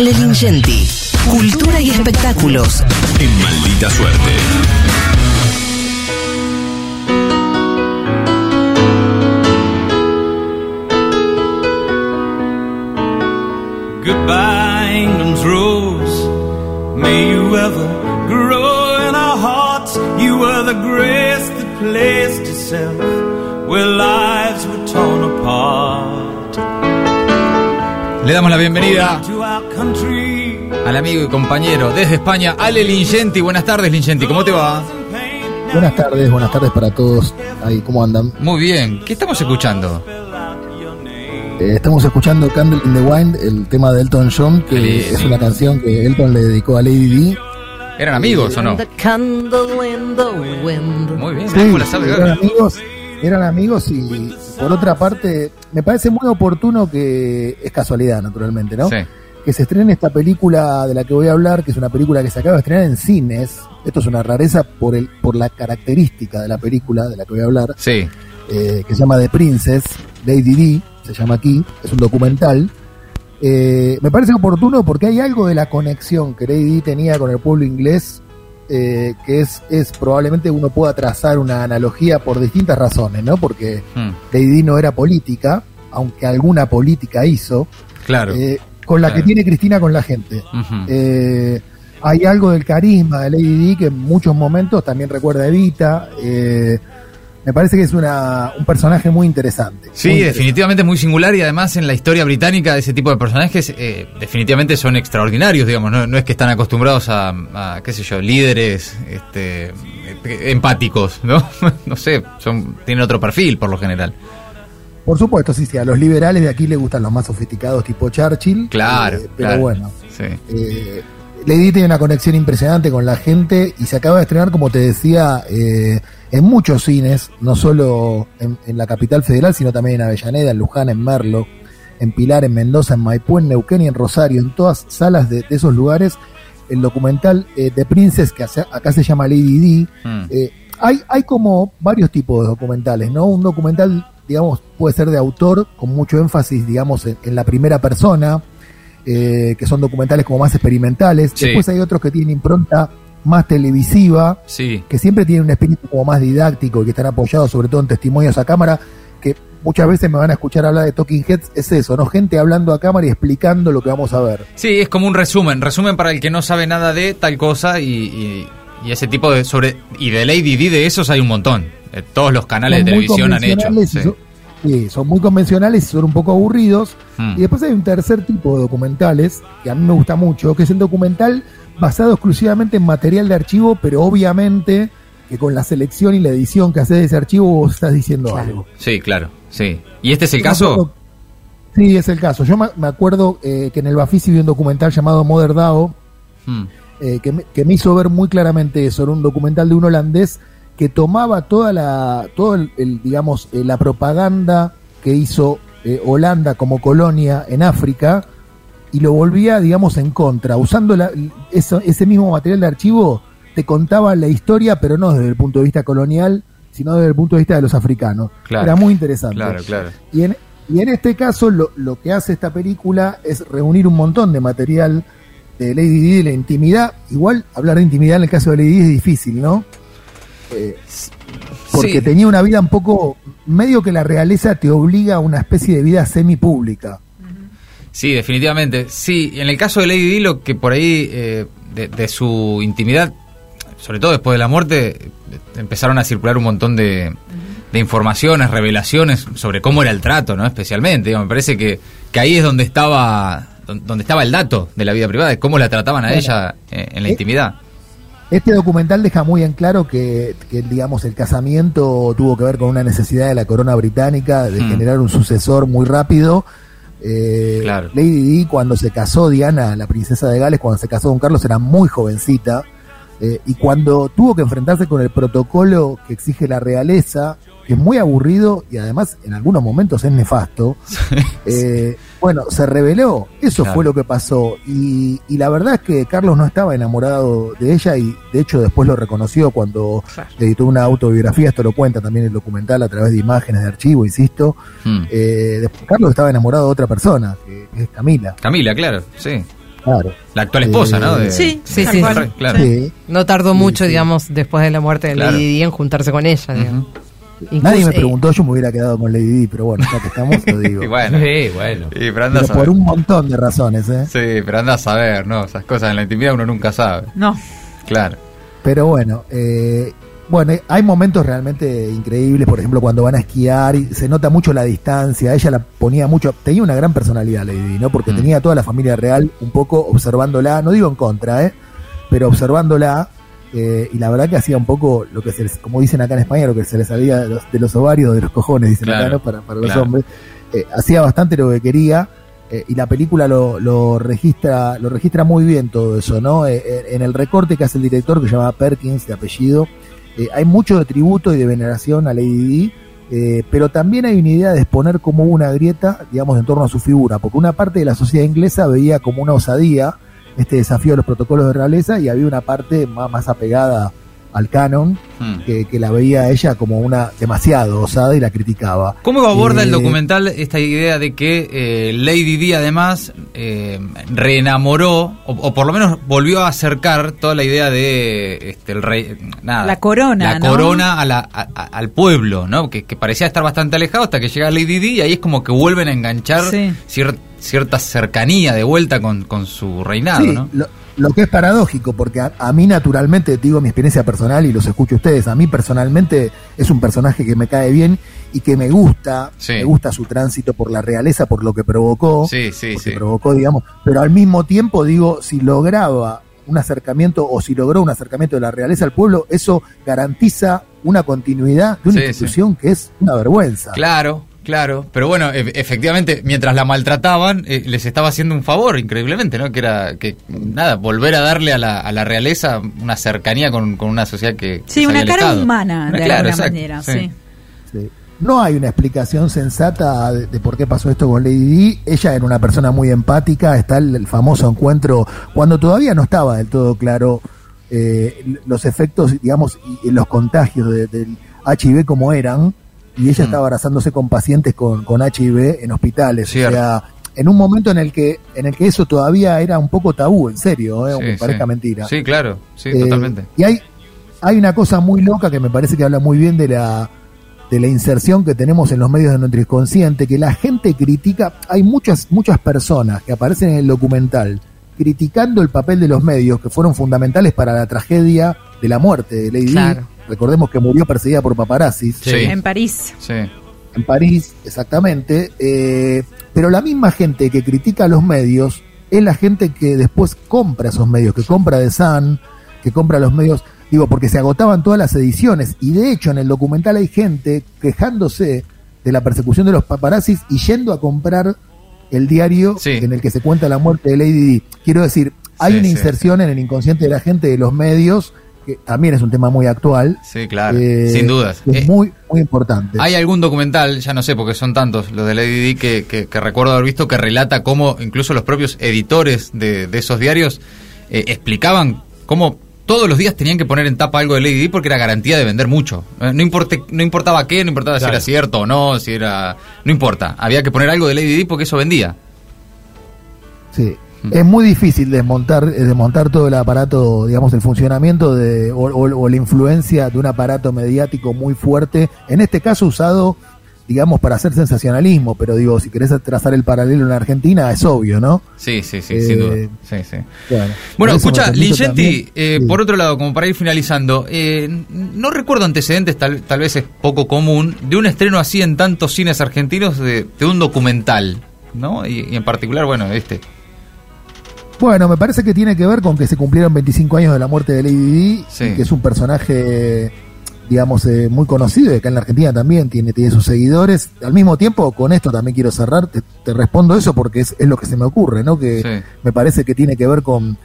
Ale Lingenti. Cultura y espectáculos. En maldita suerte. Goodbye, England's rose. May you ever grow in our hearts. You were the grace that placed itself where lives were torn apart. Le damos la bienvenida To our country. al amigo y compañero desde España, Ale Lingenti. Buenas tardes, Lingenti. ¿Cómo te va? Buenas tardes, buenas tardes para todos. Ahí, ¿cómo andan? Muy bien. ¿Qué estamos escuchando? Eh, estamos escuchando Candle in the Wind, el tema de Elton John, que Sí, es sí. una canción que Elton le dedicó a Lady Di. ¿Eran amigos o no? Muy bien. Sí, ¿Cómo la sabe? eran amigos, eran amigos y por otra parte, me parece muy oportuno que es casualidad, naturalmente, ¿no? Sí. Que se estrene esta película de la que voy a hablar, que es una película que se acaba de estrenar en cines. Esto es una rareza por el por la característica de la película de la que voy a hablar. Sí. eh, que se llama The Princess, Lady Di, se llama aquí, es un documental. Eh, me parece oportuno porque hay algo de la conexión que Lady Di tenía con el pueblo inglés, eh, que es, es probablemente uno pueda trazar una analogía por distintas razones, ¿no? Porque Mm, Lady Di no era política, aunque alguna política hizo, claro. eh, con la claro. que tiene Cristina con la gente. Eh, hay algo del carisma de Lady Di que en muchos momentos también recuerda a Evita. eh, me parece que es una, un personaje muy interesante. Sí, Muy interesante. definitivamente muy singular y además en la historia británica ese tipo de personajes eh, definitivamente son extraordinarios, digamos, no, no es que están acostumbrados a, a, qué sé yo, líderes este, empáticos, ¿no? no sé, son tienen otro perfil por lo general. Por supuesto, sí, sí. A los liberales de aquí les gustan los más sofisticados, tipo Churchill. Claro, eh, pero claro. bueno. Sí. Eh, Lady tiene una conexión impresionante con la gente y se acaba de estrenar, como te decía, eh, en muchos cines, no solo en, en la capital federal, sino también en Avellaneda, en Luján, en Merlo, en Pilar, en Mendoza, en Maipú, en Neuquén y en Rosario, en todas salas de, de esos lugares. El documental eh, de Princess, que hace- acá se llama Lady Di, Mm. eh, hay, hay como varios tipos de documentales, ¿no? Un documental, digamos, puede ser de autor, con mucho énfasis, digamos, en, en la primera persona, eh, que son documentales como más experimentales. Sí. Después hay otros que tienen impronta más televisiva, Sí, que siempre tienen un espíritu como más didáctico y que están apoyados sobre todo en testimonios a cámara, que muchas veces me van a escuchar hablar de Talking Heads, es eso, ¿no? Gente hablando a cámara y explicando lo que vamos a ver. Sí, es como un resumen, resumen para el que no sabe nada de tal cosa y, y- y ese tipo de sobre y de Lady Di de esos hay un montón. Eh, todos los canales de Son televisión han hecho. sí. Son- sí, son muy convencionales y son un poco aburridos. Mm. Y después hay un tercer tipo de documentales que a mí me gusta mucho, que es el documental basado exclusivamente en material de archivo, pero obviamente que con la selección y la edición que haces de ese archivo vos estás diciendo algo. Sí, claro, sí. ¿Y este es el Yo caso? acuerdo- Sí, es el caso. Yo me me acuerdo eh, que en el Bafisi vi un documental llamado Mother Dao, Mm. eh, que, me, que me hizo ver muy claramente eso. Era un documental de un holandés que tomaba toda la, todo el, el, digamos, eh, la propaganda que hizo eh, Holanda como colonia en África y lo volvía, digamos, en contra. Usando la- eso- ese mismo material de archivo, te contaba la historia, pero no desde el punto de vista colonial, sino desde el punto de vista de los africanos. Claro. Era muy interesante. Claro, claro. Y en, y en este caso lo, lo que hace esta película es reunir un montón de material de Lady Di de la intimidad. Igual hablar de intimidad en el caso de Lady Di es difícil, ¿no? Eh, porque Sí. tenía una vida un poco, medio que la realeza te obliga a una especie de vida semipública. Sí, definitivamente. Sí, en el caso de Lady Di, lo que por ahí, eh, de, de su intimidad, sobre todo después de la muerte, empezaron a circular un montón de, de informaciones, revelaciones sobre cómo era el trato, ¿no? Especialmente, digo, me parece que, que ahí es donde estaba don- donde estaba el dato de la vida privada, de cómo la trataban a Bueno, ella eh, en la eh, intimidad. Este documental deja muy en claro que, que, digamos, el casamiento tuvo que ver con una necesidad de la corona británica de Mm. generar un sucesor muy rápido. Eh, Claro. Lady Di, cuando se casó, Diana, la princesa de Gales, cuando se casó con Carlos, era muy jovencita. eh, y cuando tuvo que enfrentarse con el protocolo que exige la realeza, que es muy aburrido y además en algunos momentos es nefasto, eh, bueno, se reveló. Eso Claro. fue lo que pasó. Y, y la verdad es que Carlos no estaba enamorado de ella y de hecho después lo reconoció cuando editó una autobiografía. Esto lo cuenta también el documental a través de imágenes de archivo, insisto. Mm. Eh, después Carlos estaba enamorado de otra persona, que, es Camila. Camila, claro, sí. Claro. La actual esposa, Eh, ¿no? De- Sí, Sí, sí. Claro. Sí. No tardó mucho, sí. digamos, después de la muerte de Claro. Lady Di en juntarse con ella. digamos. Ujú. Incluso- Nadie me eh, preguntó, yo me hubiera quedado con Lady Di, pero bueno, ya que estamos, lo digo. Y bueno. Sí, bueno. Y pero anda a pero por un montón de razones, ¿eh? Sí, pero anda a saber, ¿no? Esas cosas en la intimidad uno nunca sabe. No. Claro. Pero bueno, eh, bueno, hay momentos realmente increíbles, por ejemplo, cuando van a esquiar y se nota mucho la distancia, ella la ponía mucho, tenía una gran personalidad Lady Di, ¿no? Porque Mm. tenía a toda la familia real un poco observándola, no digo en contra, ¿eh? Pero observándola, eh, y la verdad que hacía un poco lo que se les, como dicen acá en España, lo que se les salía de los, de los ovarios, de los cojones, dicen Claro, acá, ¿no? Para, para los hombres. Eh, hacía bastante lo que quería. eh, y la película lo, lo registra lo registra muy bien todo eso, ¿no? Eh, en el recorte que hace el director, que se llama Perkins, de apellido, eh, hay mucho de tributo y de veneración a Lady Di, eh, pero también hay una idea de exponer como una grieta, digamos, en torno a su figura, porque una parte de la sociedad inglesa veía como una osadía este desafío a los protocolos de realeza y había una parte más, más apegada al canon Mm. que, que la veía ella como una demasiado osada y la criticaba. ¿Cómo aborda el Eh, documental esta idea de que eh, Lady Di además eh, reenamoró o, o por lo menos volvió a acercar toda la idea de este, el rey, nada, La corona, la ¿no? corona a la- a- a- al pueblo, ¿no? Que, que parecía estar bastante alejado hasta que llega Lady Di y ahí es como que vuelven a enganchar Sí. cier- cierta cercanía de vuelta con, con su reinado, Sí, ¿no? lo, lo que es paradójico, porque a, a mí naturalmente, digo mi experiencia personal y los escucho a ustedes, a mí personalmente es un personaje que me cae bien y que me gusta, Sí. me gusta su tránsito por la realeza, por lo que provocó, Sí, sí. provocó, digamos, pero al mismo tiempo digo, si lograba un acercamiento o si logró un acercamiento de la realeza al pueblo, eso garantiza una continuidad de una institución que es una vergüenza. Claro, claro. Pero bueno, e- efectivamente, mientras la maltrataban, eh, les estaba haciendo un favor, increíblemente, ¿no? Que era, que nada, volver a darle a la, a la realeza una cercanía con, con una sociedad que. Sí, una cara alejado. humana, Una- de claro, alguna exacto, manera, sí. sí. Sí. No hay una explicación sensata de, de por qué pasó esto con Lady Di. Ella era una persona muy empática. Está el, el famoso encuentro cuando todavía no estaba del todo claro eh, los efectos, digamos, y, y los contagios de- del HIV como eran. Y ella Mm. estaba abrazándose con pacientes con, con HIV en hospitales. Cierto. O sea, en un momento en el que en el que eso todavía era un poco tabú, en serio, eh, aunque Sí, parezca sí. mentira. Sí, claro, sí, Eh, totalmente. Y hay, hay una cosa muy loca que me parece que habla muy bien de la, de la inserción que tenemos en los medios de nuestro inconsciente, que la gente critica, hay muchas, muchas personas que aparecen en el documental criticando el papel de los medios que fueron fundamentales para la tragedia de la muerte de Lady Di. Claro. Recordemos que murió perseguida por paparazzis Sí. En París. Sí. en París, exactamente. eh, pero la misma gente que critica a los medios es la gente que después compra esos medios, que compra The Sun, que compra los medios, digo, porque se agotaban todas las ediciones. Y de hecho, en el documental hay gente quejándose de la persecución de los paparazzis y yendo a comprar el diario Sí. en el que se cuenta la muerte de Lady Di. Quiero decir, hay Sí, una sí, inserción en el inconsciente de la gente de los medios, que también es un tema muy actual. Sí, claro, eh, sin dudas. Es Eh, muy, muy importante. Hay algún documental, ya no sé porque son tantos los de Lady Di, que, que- que recuerdo haber visto que relata cómo incluso los propios editores de, de esos diarios eh, explicaban cómo todos los días tenían que poner en tapa algo de Lady Di porque era garantía de vender mucho. No, importe- no importaba qué, no importaba si era cierto o no, si era... No importa, había que poner algo de Lady Di porque eso vendía. Sí. Es muy difícil desmontar, eh, desmontar todo el aparato, digamos, el funcionamiento de, o, o- o la influencia de un aparato mediático muy fuerte, en este caso usado, digamos, para hacer sensacionalismo, pero digo, si querés trazar el paralelo en Argentina, es obvio, ¿no? Sí, sí, sí, Eh, sin duda. Sí, sí. Bueno, escucha, también- eh, sí. por otro lado, como para ir finalizando, eh, no recuerdo antecedentes, tal, tal vez es poco común, de un estreno así en tantos cines argentinos de, de un documental, ¿no? Y, y en particular, bueno, este. Bueno, me parece que tiene que ver con que se cumplieron 25 años de la muerte de Lady Di, Sí. que es un personaje, digamos, eh, muy conocido, y acá en la Argentina también tiene, tiene sus seguidores. Al mismo tiempo, con esto también quiero cerrar, te, te respondo eso porque es, es lo que se me ocurre, ¿no? Que Sí. me parece que tiene que ver con,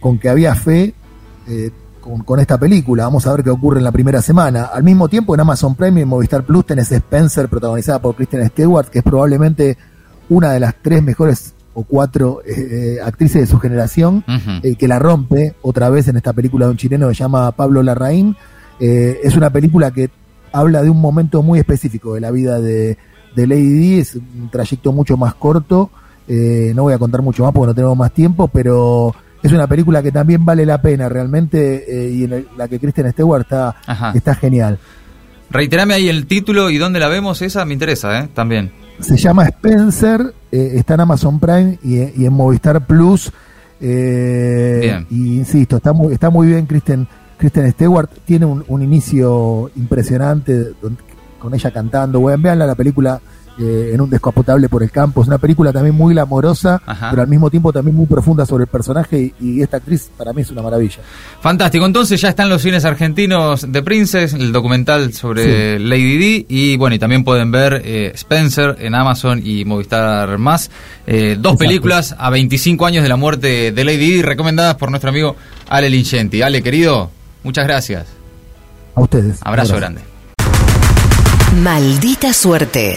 con que había fe eh, con, con esta película. Vamos a ver qué ocurre en la primera semana. Al mismo tiempo, en Amazon Prime y en Movistar Plus tenés Spencer, protagonizada por Kristen Stewart, que es probablemente una de las tres mejores o cuatro eh, eh, actrices de su generación, eh, que la rompe otra vez en esta película de un chileno que se llama Pablo Larraín. Eh, es una película que habla de un momento muy específico de la vida de, de Lady Di, es un trayecto mucho más corto Eh, no voy a contar mucho más porque no tenemos más tiempo, pero es una película que también vale la pena realmente y en el- la que Kristen Stewart está, Ajá. está genial. Reiterame ahí el título y dónde la vemos, esa me interesa, ¿eh? También. Se llama Spencer, eh, está en Amazon Prime y, y en Movistar Plus. eh, Bien. Y insisto, está muy, está muy bien Kristen, Kristen Stewart. Tiene un, un inicio impresionante con ella cantando. Bueno, veanla la película eh, en un descapotable por el campo. Es una película también muy glamorosa, Ajá. pero al mismo tiempo también muy profunda sobre el personaje. Y, y esta actriz para mí es una maravilla. Fantástico, entonces ya están los cines argentinos de Princess, el documental sobre Lady D y bueno, y también pueden ver eh, Spencer en Amazon y Movistar Más. Eh, dos Exacto. películas a 25 años de la muerte de Lady D recomendadas por nuestro amigo Ale Lingenti. Ale, querido, muchas gracias. A ustedes. Abrazo grande. Maldita suerte.